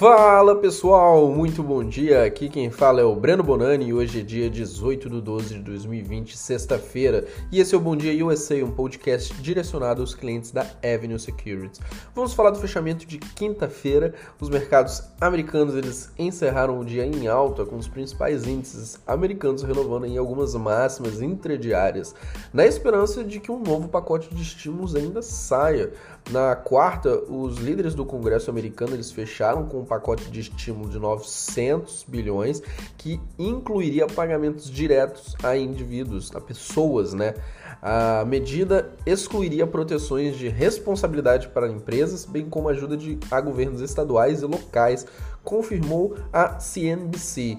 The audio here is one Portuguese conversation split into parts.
Fala pessoal, muito bom dia. Aqui quem fala é o Breno Bonani e hoje é dia 18 de 12 de 2020, sexta-feira. E esse é o Bom Dia USA, um podcast direcionado aos clientes da Avenue Securities. Vamos falar do fechamento de quinta-feira. Os mercados americanos eles encerraram o dia em alta, com os principais índices americanos renovando em algumas máximas intradiárias, na esperança de que um novo pacote de estímulos ainda saia. Na quarta, os líderes do Congresso americano eles fecharam com pacote de estímulo de 900 bilhões que incluiria pagamentos diretos a indivíduos, a pessoas, né? A medida excluiria proteções de responsabilidade para empresas, bem como ajuda de, a governos estaduais e locais, confirmou a CNBC.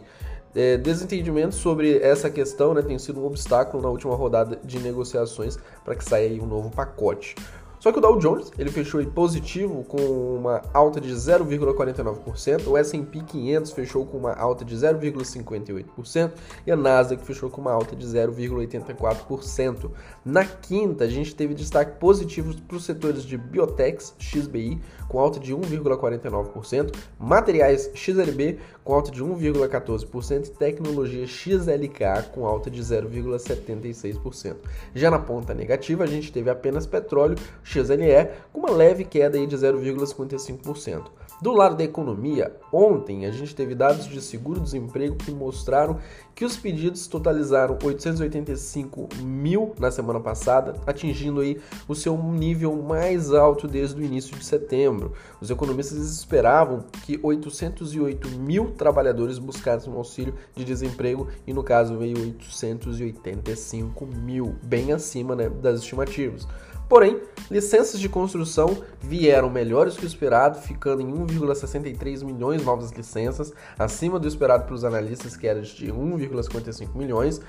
É, desentendimento sobre essa questão né, tem sido um obstáculo na última rodada de negociações para que saia um novo pacote. Só que o Dow Jones ele fechou positivo com uma alta de 0,49%, o S&P 500 fechou com uma alta de 0,58% e a Nasdaq fechou com uma alta de 0,84%. Na quinta, a gente teve destaque positivo para os setores de biotechs, XBI, com alta de 1,49%, materiais XLB com alta de 1,14% e tecnologia XLK com alta de 0,76%. Já na ponta negativa, a gente teve apenas petróleo, XLE com uma leve queda aí de 0,55%. Do lado da economia, ontem a gente teve dados de seguro-desemprego que mostraram que os pedidos totalizaram 885 mil na semana passada, atingindo aí o seu nível mais alto desde o início de setembro. Os economistas esperavam que 808 mil trabalhadores buscassem um auxílio de desemprego e no caso veio 885 mil, bem acima né, das estimativas. Porém, licenças de construção vieram melhores que o esperado, ficando em 1,63 milhões novas licenças, acima do esperado pelos analistas, que era de 1,55 milhões.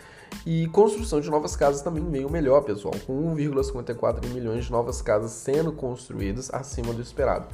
E construção de novas casas também veio melhor, pessoal, com 1,54 milhões de novas casas sendo construídas acima do esperado.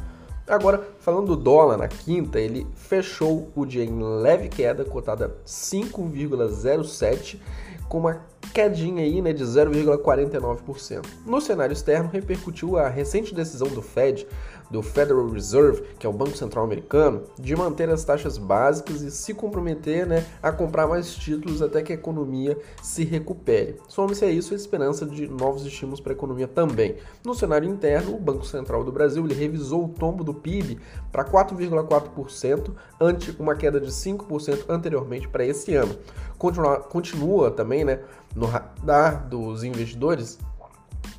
Agora, falando do dólar, na quinta, ele fechou o dia em leve queda, cotada 5,07 com uma quedinha aí, né, de 0,49%. No cenário externo, repercutiu a recente decisão do Fed, do Federal Reserve, que é o Banco Central Americano, de manter as taxas básicas e se comprometer né, a comprar mais títulos até que a economia se recupere. Some-se a isso a esperança de novos estímulos para a economia também. No cenário interno, o Banco Central do Brasil ele revisou o tombo do PIB para 4,4%, ante uma queda de 5% anteriormente para esse ano. Continua, continua também né, no radar dos investidores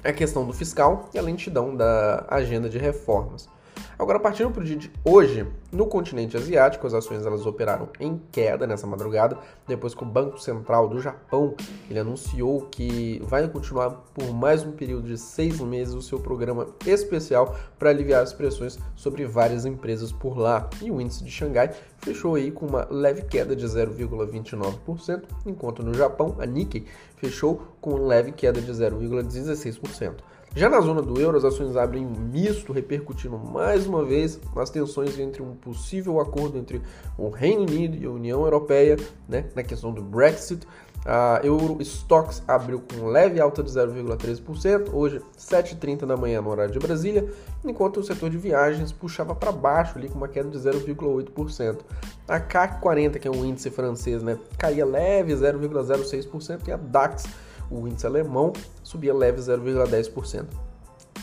a questão do fiscal e a lentidão da agenda de reformas. Agora, partindo para o dia de hoje, no continente asiático, as ações elas operaram em queda nessa madrugada, depois que o Banco Central do Japão ele anunciou que vai continuar por mais um período de seis meses o seu programa especial para aliviar as pressões sobre várias empresas por lá. E o índice de Xangai fechou aí com uma leve queda de 0,29%, enquanto no Japão a Nikkei fechou com uma leve queda de 0,16%. Já na zona do euro, as ações abrem misto, repercutindo mais uma vez nas tensões entre um possível acordo entre o Reino Unido e a União Europeia, né, na questão do Brexit. A Euro Stocks abriu com leve alta de 0,13%, hoje 7h30 da manhã no horário de Brasília, enquanto o setor de viagens puxava para baixo ali com uma queda de 0,8%. A CAC 40, que é um índice francês, né, caía leve 0,06% e a DAX o índice alemão subia leve 0,10%.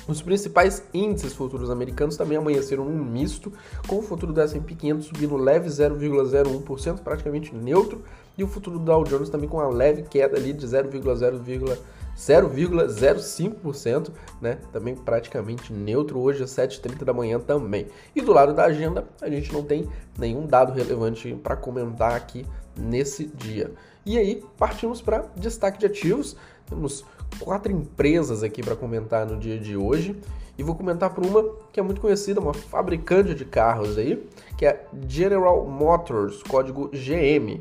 Os principais índices futuros americanos também amanheceram num misto, com o futuro do S&P 500 subindo leve 0,01%, praticamente neutro, e o futuro do Dow Jones também com uma leve queda ali de 0,05%, né? Também praticamente neutro hoje às 7h30 da manhã também. E do lado da agenda, a gente não tem nenhum dado relevante para comentar aqui nesse dia. E aí, partimos para destaque de ativos. Temos quatro empresas aqui para comentar no dia de hoje. E vou comentar por uma que é muito conhecida, uma fabricante de carros aí, que é General Motors, código GM.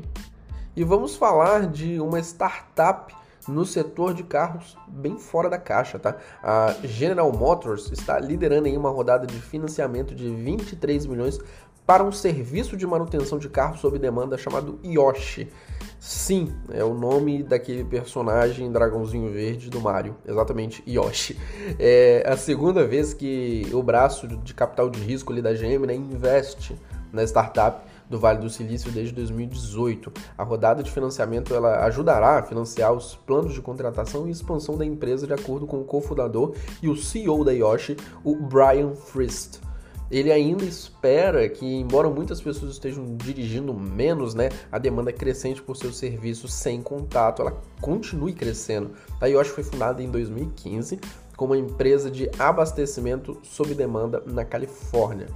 E vamos falar de uma startup no setor de carros bem fora da caixa, tá? A General Motors está liderando em uma rodada de financiamento de 23 milhões para um serviço de manutenção de carros sob demanda chamado Yoshi. Sim, é o nome daquele personagem dragãozinho verde do Mario, exatamente Yoshi. É a segunda vez que o braço de capital de risco ali da GM né, investe na startup do Vale do Silício desde 2018. A rodada de financiamento ela ajudará a financiar os planos de contratação e expansão da empresa de acordo com o cofundador e o CEO da Yoshi, o Brian Frist. Ele ainda espera que, embora muitas pessoas estejam dirigindo menos, né, a demanda crescente por seus serviços sem contato, ela continue crescendo. A Yoshi foi fundada em 2015 como uma empresa de abastecimento sob demanda na Califórnia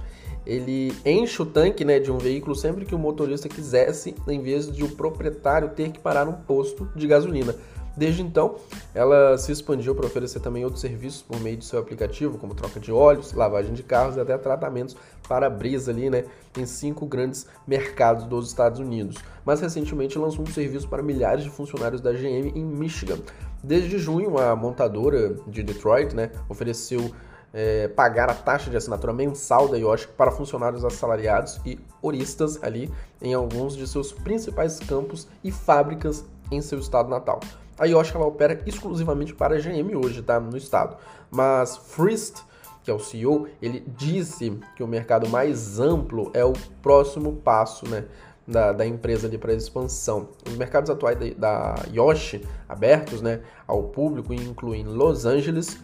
ele enche o tanque né, de um veículo sempre que o motorista quisesse, em vez de o proprietário ter que parar num posto de gasolina. Desde então, ela se expandiu para oferecer também outros serviços por meio de seu aplicativo, como troca de óleos, lavagem de carros e até tratamentos para brisa ali, né, em cinco grandes mercados dos Estados Unidos. Mas recentemente lançou um serviço para milhares de funcionários da GM em Michigan. Desde junho, a montadora de Detroit, né, ofereceu é, pagar a taxa de assinatura mensal da Yoshi para funcionários assalariados e oristas ali em alguns de seus principais campos e fábricas em seu estado natal. A Yoshi ela opera exclusivamente para a GM hoje, tá? No estado. Mas Frist, que é o CEO, ele disse que o mercado mais amplo é o próximo passo, né? Da, da, empresa ali para expansão. Os mercados atuais da, da Yoshi, abertos né, ao público, incluem Los Angeles,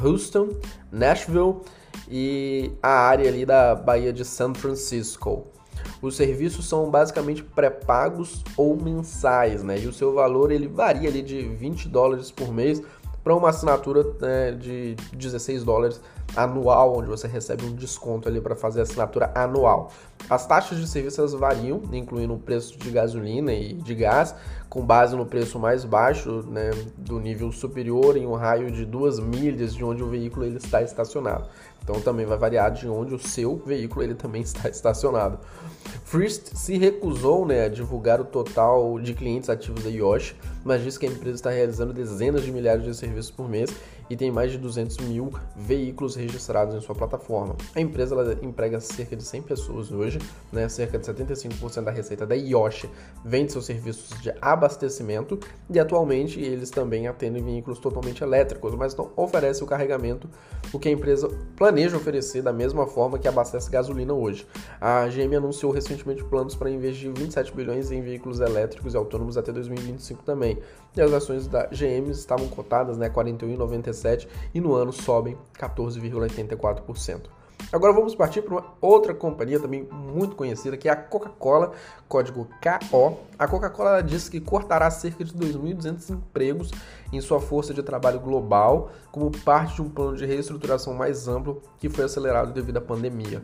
Houston, Nashville e a área ali da Baía de San Francisco. Os serviços são basicamente pré-pagos ou mensais, né? E o seu valor ele varia ali de 20 dólares por mês para uma assinatura né, de 16 dólares anual, onde você recebe um desconto ali para fazer a assinatura anual. As taxas de serviço variam, incluindo o preço de gasolina e de gás, com base no preço mais baixo, né, do nível superior em um raio de duas milhas de onde o veículo ele está estacionado. Então também vai variar de onde o seu veículo ele também está estacionado. Frist se recusou né, a divulgar o total de clientes ativos da Yoshi, mas disse que a empresa está realizando dezenas de milhares de serviços por mês e tem mais de 200 mil veículos registrados em sua plataforma. A empresa ela emprega cerca de 100 pessoas hoje, né? cerca de 75% da receita da Yoshi vem de seus serviços de abastecimento e atualmente eles também atendem veículos totalmente elétricos, mas não oferecem o carregamento, o que a empresa planeja oferecer da mesma forma que abastece gasolina hoje. A GM anunciou recentemente planos para investir 27 bilhões em veículos elétricos e autônomos até 2025 também. E as ações da GM estavam cotadas né, 41,97 e no ano sobem 14,84%. Agora vamos partir para uma outra companhia também muito conhecida, que é a Coca-Cola, código KO. A Coca-Cola disse que cortará cerca de 2.200 empregos em sua força de trabalho global, como parte de um plano de reestruturação mais amplo que foi acelerado devido à pandemia.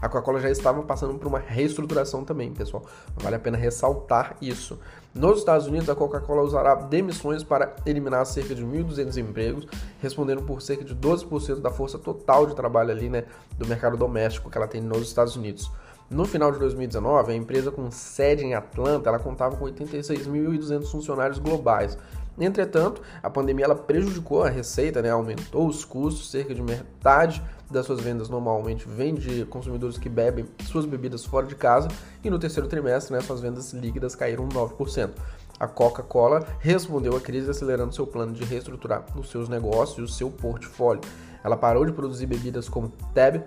A Coca-Cola já estava passando por uma reestruturação também, pessoal. Vale a pena ressaltar isso. Nos Estados Unidos, a Coca-Cola usará demissões para eliminar cerca de 1.200 empregos, respondendo por cerca de 12% da força total de trabalho ali, né, do mercado doméstico que ela tem nos Estados Unidos. No final de 2019, a empresa com sede em Atlanta, ela contava com 86.200 funcionários globais. Entretanto, a pandemia ela prejudicou a receita, né, aumentou os custos, cerca de metade das suas vendas normalmente vem de consumidores que bebem suas bebidas fora de casa e no terceiro trimestre né, suas vendas líquidas caíram 9%. A Coca-Cola respondeu à crise acelerando seu plano de reestruturar os seus negócios e o seu portfólio. Ela parou de produzir bebidas como Tab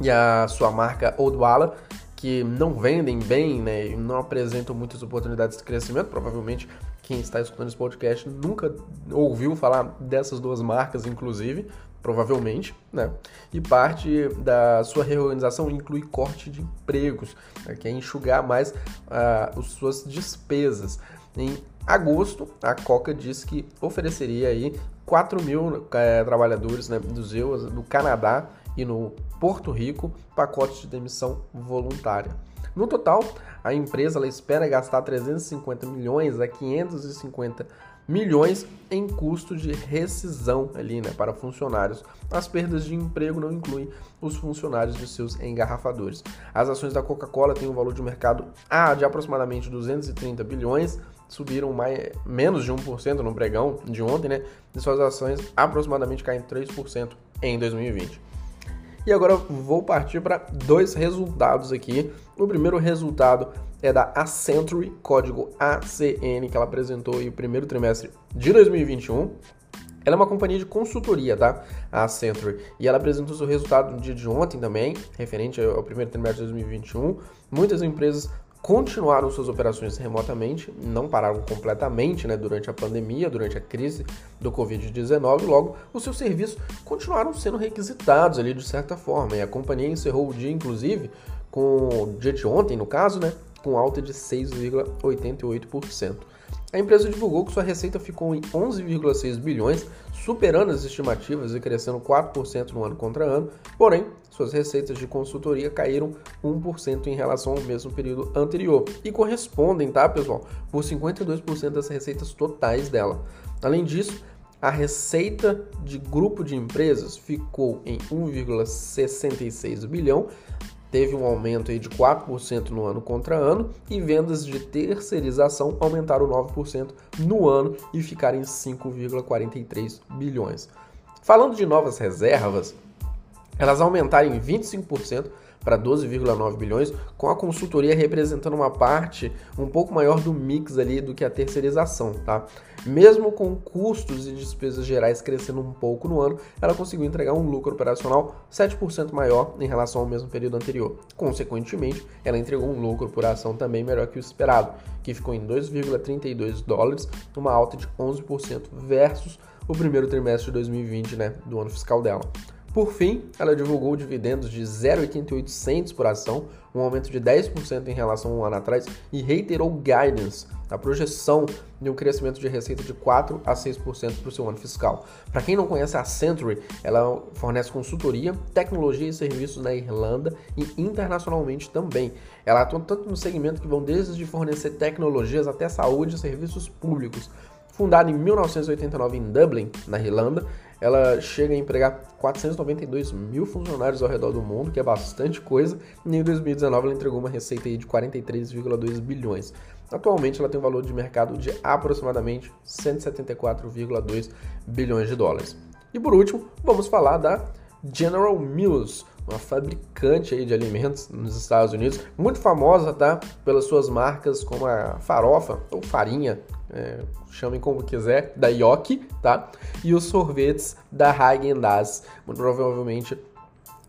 e a sua marca Odwalla, que não vendem bem né, e não apresentam muitas oportunidades de crescimento. Provavelmente quem está escutando esse podcast nunca ouviu falar dessas duas marcas, inclusive provavelmente, né? E parte da sua reorganização inclui corte de empregos, né? que é enxugar mais uh, as suas despesas. Em agosto, a Coca disse que ofereceria aí 4 mil é, trabalhadores né, dos EUs do Canadá e no Porto Rico pacotes de demissão voluntária. No total, a empresa espera gastar 350 milhões a 550 milhões em custo de rescisão ali, né, para funcionários. As perdas de emprego não incluem os funcionários de seus engarrafadores. As ações da Coca-Cola têm um valor de mercado A de aproximadamente 230 bilhões, subiram mais, menos de 1% no pregão de ontem, né? E suas ações aproximadamente caem 3% em 2020. E agora vou partir para dois resultados aqui. O primeiro resultado é da Accenture, código ACN, que ela apresentou em o primeiro trimestre de 2021. Ela é uma companhia de consultoria, tá? A Accenture. E ela apresentou seu resultado no dia de ontem também, referente ao primeiro trimestre de 2021. Muitas empresas continuaram suas operações remotamente, não pararam completamente né, durante a pandemia, durante a crise do Covid-19, logo os seus serviços continuaram sendo requisitados ali de certa forma. E a companhia encerrou o dia, inclusive, com o dia de ontem, no caso, né, com alta de 6,88%. A empresa divulgou que sua receita ficou em 11,6 bilhões, superando as estimativas e crescendo 4% no ano contra ano, porém, suas receitas de consultoria caíram 1% em relação ao mesmo período anterior e correspondem, tá, pessoal, por 52% das receitas totais dela. Além disso, a receita de grupo de empresas ficou em 1,66 bilhão, teve um aumento aí de 4% no ano contra ano e vendas de terceirização aumentaram 9% no ano e ficaram em 5,43 bilhões. Falando de novas reservas, elas aumentaram em 25% para 12,9 bilhões, com a consultoria representando uma parte um pouco maior do mix ali do que a terceirização, tá? Mesmo com custos e despesas gerais crescendo um pouco no ano, ela conseguiu entregar um lucro operacional 7% maior em relação ao mesmo período anterior. Consequentemente, ela entregou um lucro por ação também melhor que o esperado, que ficou em 2,32 dólares, uma alta de 11% versus o primeiro trimestre de 2020, né, do ano fiscal dela. Por fim, ela divulgou dividendos de 0,88 por ação, um aumento de 10% em relação a um ano atrás, e reiterou guidance, a projeção de um crescimento de receita de 4 a 6% para o seu ano fiscal. Para quem não conhece a Century, ela fornece consultoria, tecnologia e serviços na Irlanda e internacionalmente também. Ela atua tanto no segmento que vão desde fornecer tecnologias até saúde e serviços públicos. Fundada em 1989 em Dublin, na Irlanda, ela chega a empregar 492 mil funcionários ao redor do mundo, que é bastante coisa, e em 2019 ela entregou uma receita de 43,2 bilhões. Atualmente ela tem um valor de mercado de aproximadamente 174,2 bilhões de dólares. E por último, vamos falar da General Mills, uma fabricante aí de alimentos nos Estados Unidos, muito famosa tá, pelas suas marcas como a farofa ou farinha, é, chamem como quiser, da Yoki, tá? E os sorvetes da Häagen-Dazs. Muito provavelmente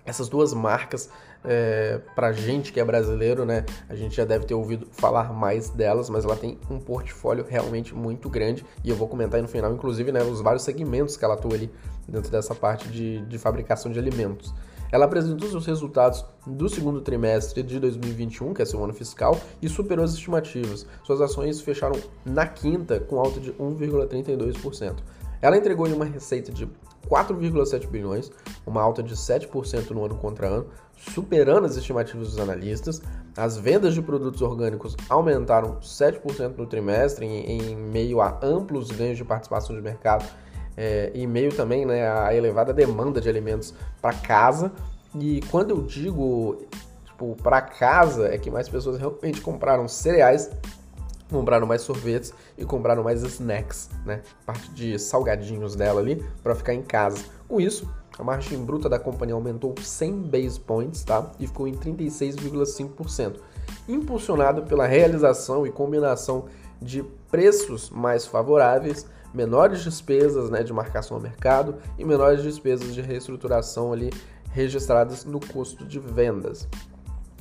essas duas marcas é, pra gente que é brasileiro, né? A gente já deve ter ouvido falar mais delas, mas ela tem um portfólio realmente muito grande e eu vou comentar aí no final, inclusive, né, os vários segmentos que ela atua ali dentro dessa parte de, de fabricação de alimentos. Ela apresentou seus resultados do segundo trimestre de 2021, que é seu ano fiscal, e superou as estimativas. Suas ações fecharam na quinta com alta de 1,32%. Ela entregou uma receita de 4,7 bilhões, uma alta de 7% no ano contra ano, superando as estimativas dos analistas. As vendas de produtos orgânicos aumentaram 7% no trimestre, em, em, meio a amplos ganhos de participação de mercado é, e meio também né, a elevada demanda de alimentos para casa. E quando eu digo tipo, para casa, é que mais pessoas realmente compraram cereais, compraram mais sorvetes e compraram mais snacks, né? Parte de salgadinhos dela ali para ficar em casa. Com isso, a margem bruta da companhia aumentou 100 base points, tá? E ficou em 36,5%, impulsionado pela realização e combinação de preços mais favoráveis menores despesas né, de marcação ao mercado e menores despesas de reestruturação ali registradas no custo de vendas.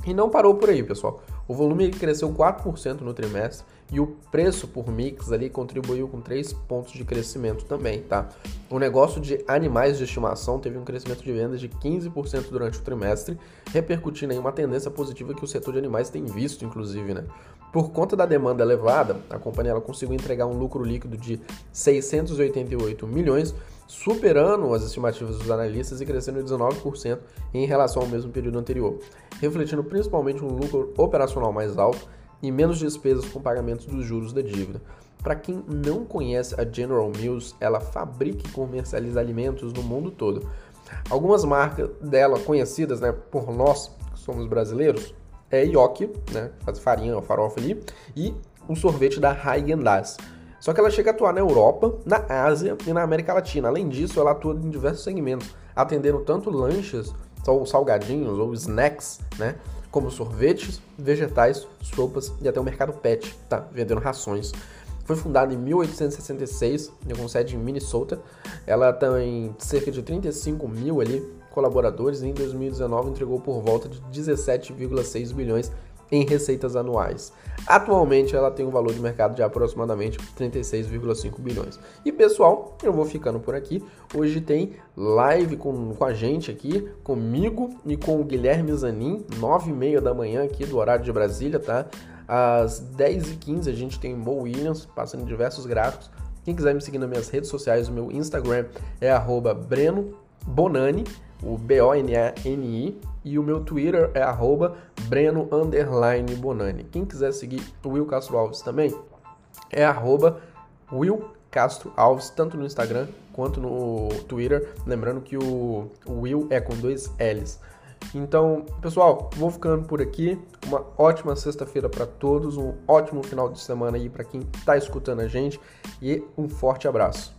E não parou por aí, pessoal. O volume cresceu 4% no trimestre e o preço por mix ali contribuiu com 3 pontos de crescimento também, tá? O negócio de animais de estimação teve um crescimento de vendas de 15% durante o trimestre, repercutindo em uma tendência positiva que o setor de animais tem visto, inclusive, né? Por conta da demanda elevada, a companhia ela conseguiu entregar um lucro líquido de 688 milhões, superando as estimativas dos analistas e crescendo 19% em relação ao mesmo período anterior, refletindo principalmente um lucro operacional mais alto e menos despesas com pagamentos dos juros da dívida. Para quem não conhece a General Mills, ela fabrica e comercializa alimentos no mundo todo. Algumas marcas dela conhecidas né, por nós, que somos brasileiros, é Yoki, né, faz farinha, farofa ali, e um sorvete da Häagen-Dazs. Só que ela chega a atuar na Europa, na Ásia e na América Latina. Além disso, ela atua em diversos segmentos, atendendo tanto lanches, ou salgadinhos, ou snacks, né? Como sorvetes, vegetais, sopas e até o mercado pet, tá? Vendendo rações. Foi fundada em 1866, com sede em Minnesota. Ela tem cerca de 35 mil ali colaboradores e em 2019 entregou por volta de 17,6 bilhões em receitas anuais. Atualmente ela tem um valor de mercado de aproximadamente 36,5 bilhões. E pessoal, eu vou ficando por aqui. Hoje tem live com, com a gente aqui, comigo e com o Guilherme Zanin, 9 e meia da manhã aqui do horário de Brasília, tá? Às 10h15 a gente tem Mo Williams passando diversos gráficos. Quem quiser me seguir nas minhas redes sociais, o meu Instagram é Breno Bonani, o B-O-N-A-N-I, e o meu Twitter é arroba Breno Bonani. Quem quiser seguir o Will Castro Alves também, é arroba Will Castro Alves, tanto no Instagram quanto no Twitter. Lembrando que o, Will é com dois L's. Então, pessoal, vou ficando por aqui. Uma ótima sexta-feira para todos, um ótimo final de semana aí para quem está escutando a gente e um forte abraço.